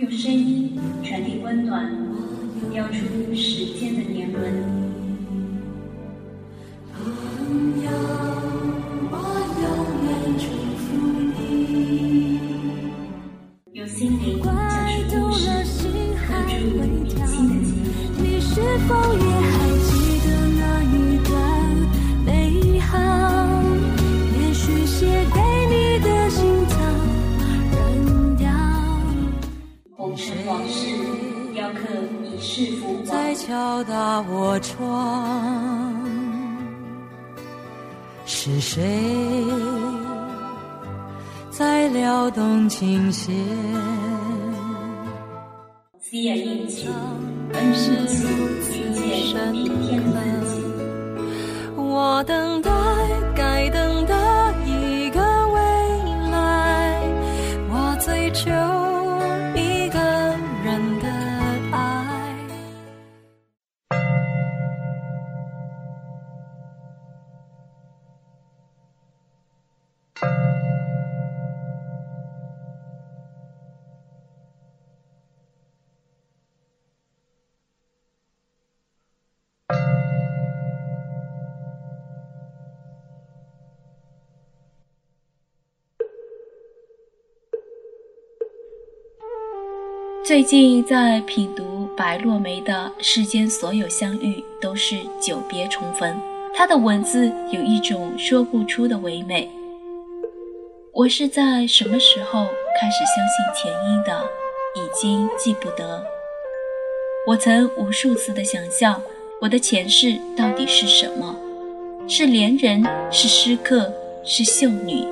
用声音传递温暖，雕出时间的年轮。在敲打我窗，是谁在撩动琴弦？C 印记，恩师起，遇见明天的自己。我等待最近在品读白落梅的《世间所有相遇都是久别重逢》，她的文字有一种说不出的唯美。我是在什么时候开始相信前因的，已经记不得。我曾无数次的想象，我的前世到底是什么？是恋人，是诗客，是秀女。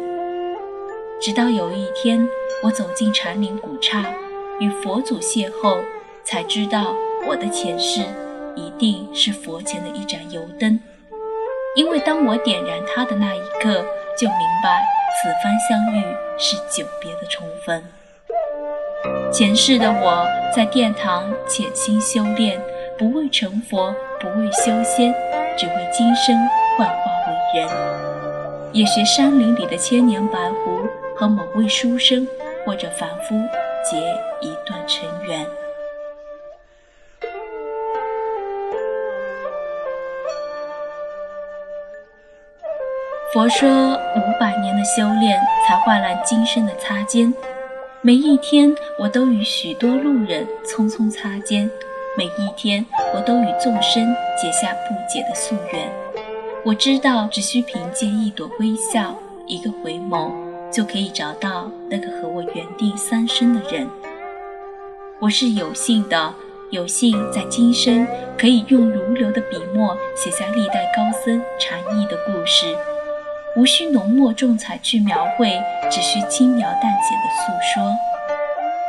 直到有一天，我走进禅林古刹。与佛祖邂逅，才知道我的前世一定是佛前的一盏油灯，因为当我点燃它的那一刻，就明白此番相遇是久别的重逢。前世的我在殿堂潜心修炼，不为成佛，不为修仙，只为今生幻化为人，也学山林里的千年白狐和某位书生或者凡夫。结一段尘缘。佛说五百年的修炼才换来今生的擦肩，每一天我都与许多路人匆匆擦肩，每一天我都与众生结下不解的夙愿。我知道，只需凭借一朵微笑，一个回眸。就可以找到那个和我缘定三生的人。我是有幸的，有幸在今生可以用如流的笔墨写下历代高僧禅意的故事，无需浓墨重彩去描绘，只需轻描淡写的诉说。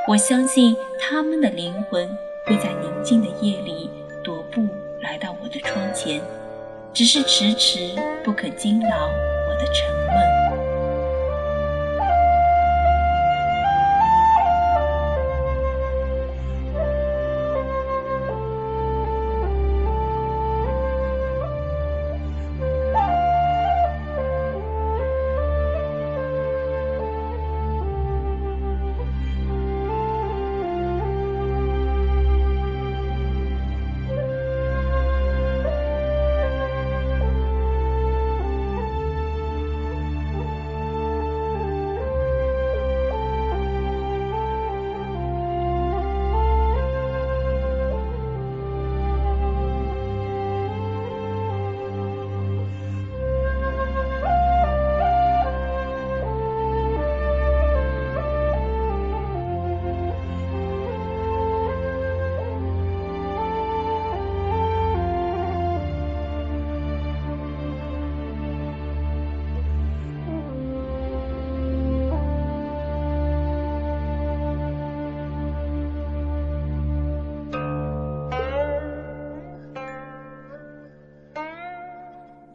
我相信他们的灵魂会在宁静的夜里踱步来到我的窗前，只是迟迟不肯惊扰我的沉闷。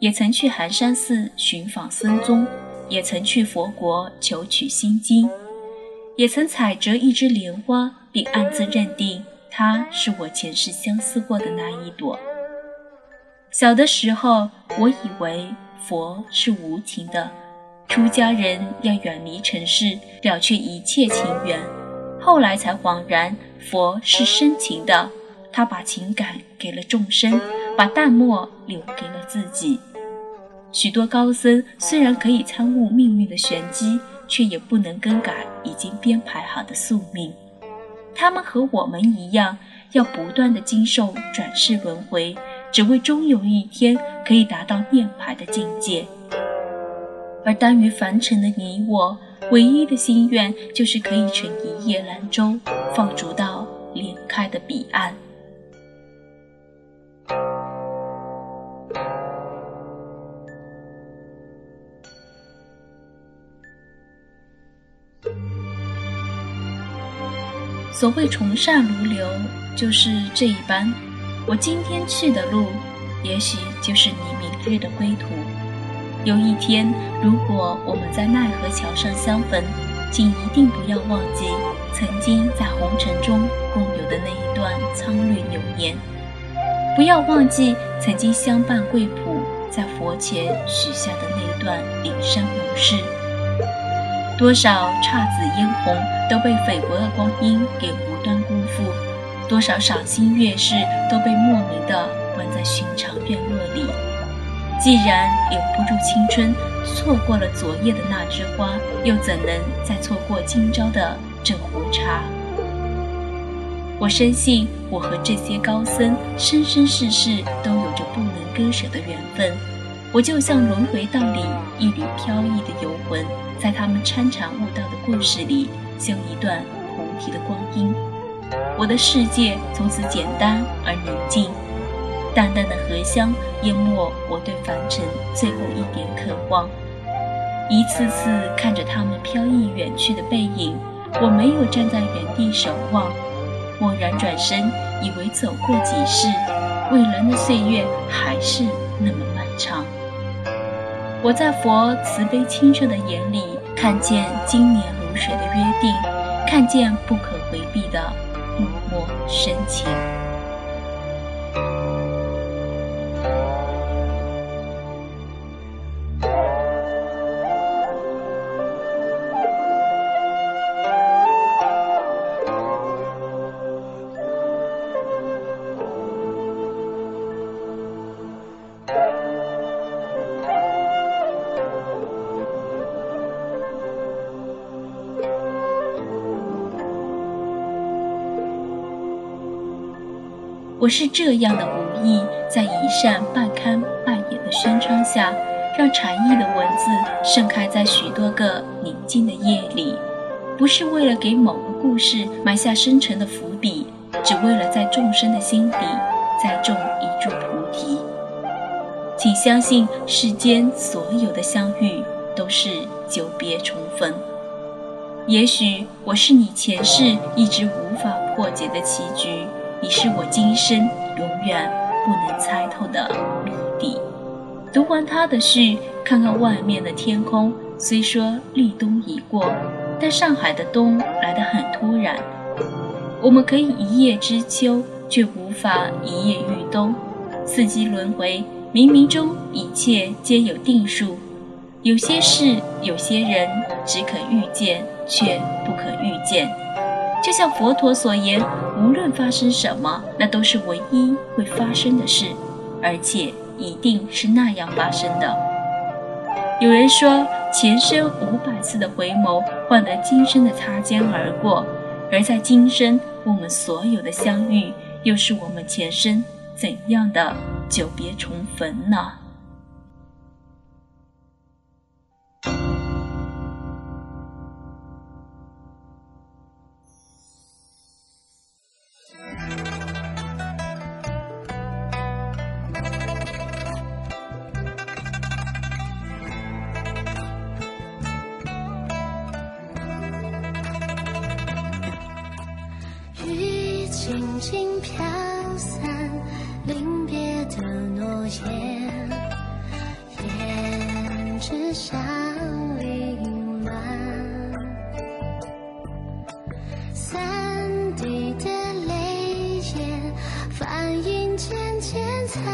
也曾去寒山寺寻访僧踪，也曾去佛国求取心经，也曾采折一枝莲花，并暗自认定它是我前世相思过的那一朵。小的时候，我以为佛是无情的，出家人要远离尘世，了却一切情缘，后来才恍然，佛是深情的，他把情感给了众生，把淡漠留给了自己。许多高僧虽然可以参悟命运的玄机，却也不能更改已经编排好的宿命。他们和我们一样，要不断的经受转世轮回，只为终有一天可以达到涅槃的境界。而耽于凡尘的你我，唯一的心愿就是可以乘一叶兰舟，放逐到莲开的彼岸。所谓从善如流，就是这一般。我今天去的路，也许就是你明日的归途。有一天，如果我们在奈何桥上相逢，请一定不要忘记曾经在红尘中共有的那一段苍绿流年，不要忘记曾经相伴贵谱，在佛前许下的那一段灵山盟誓。多少姹紫嫣红都被菲薄的光阴给无端辜负，多少赏心悦事都被莫名的关在寻常院落里。既然留不住青春，错过了昨夜的那枝花，又怎能再错过今朝的这壶茶？我深信，我和这些高僧生生世世都有着不能割舍的缘分。我就像轮回道里一缕飘逸的游魂。在他们参禅悟道的故事里，修一段菩提的光阴。我的世界从此简单而宁静，淡淡的荷香淹没我对凡尘最后一点渴望。一次次看着他们飘逸远去的背影，我没有站在原地守望，蓦然转身，以为走过几世，未来的岁月还是那么漫长。我在佛慈悲清澈的眼里，看见经年如水的约定，看见不可回避的默默深情。我是这样的无意，在一扇半开半掩的轩窗下，让禅意的文字盛开在许多个宁静的夜里，不是为了给某个故事埋下深沉的伏笔，只为了在众生的心底再种一株菩提。请相信，世间所有的相遇都是久别重逢。也许我是你前世一直无法破解的棋局。你是我今生永远不能猜透的谜底。读完他的序，看看外面的天空，虽说立冬已过，但上海的冬来得很突然。我们可以一叶知秋，却无法一叶遇冬。四季轮回，冥冥中一切皆有定数。有些事，有些人，只可遇见，却不可预见。就像佛陀所言，无论发生什么，那都是唯一会发生的事，而且一定是那样发生的。有人说，前生五百次的回眸，换得今生的擦肩而过；而在今生，我们所有的相遇，又是我们前生怎样的久别重逢呢？轻轻飘散，临别的诺言，胭脂香凌乱，三滴的泪眼，反应渐渐残。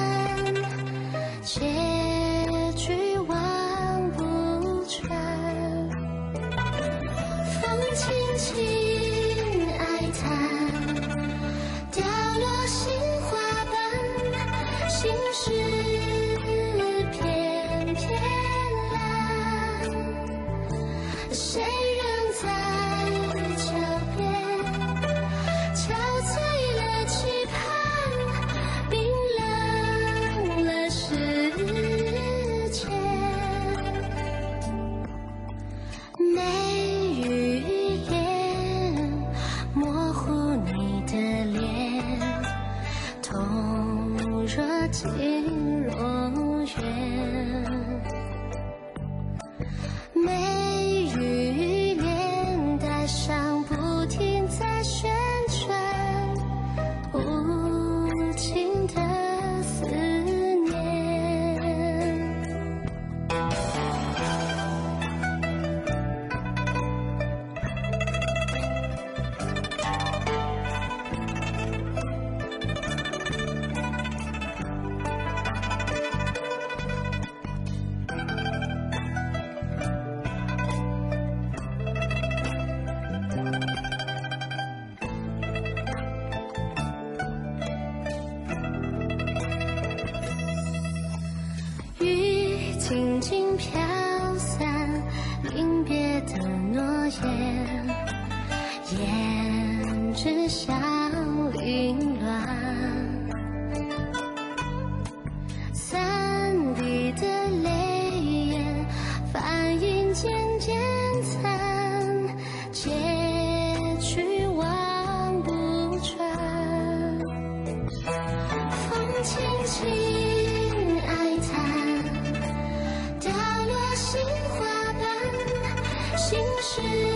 胭脂笑，云乱三滴的泪眼，梵音渐渐残，结局望不穿。风轻轻哀叹，凋落杏花瓣，心事。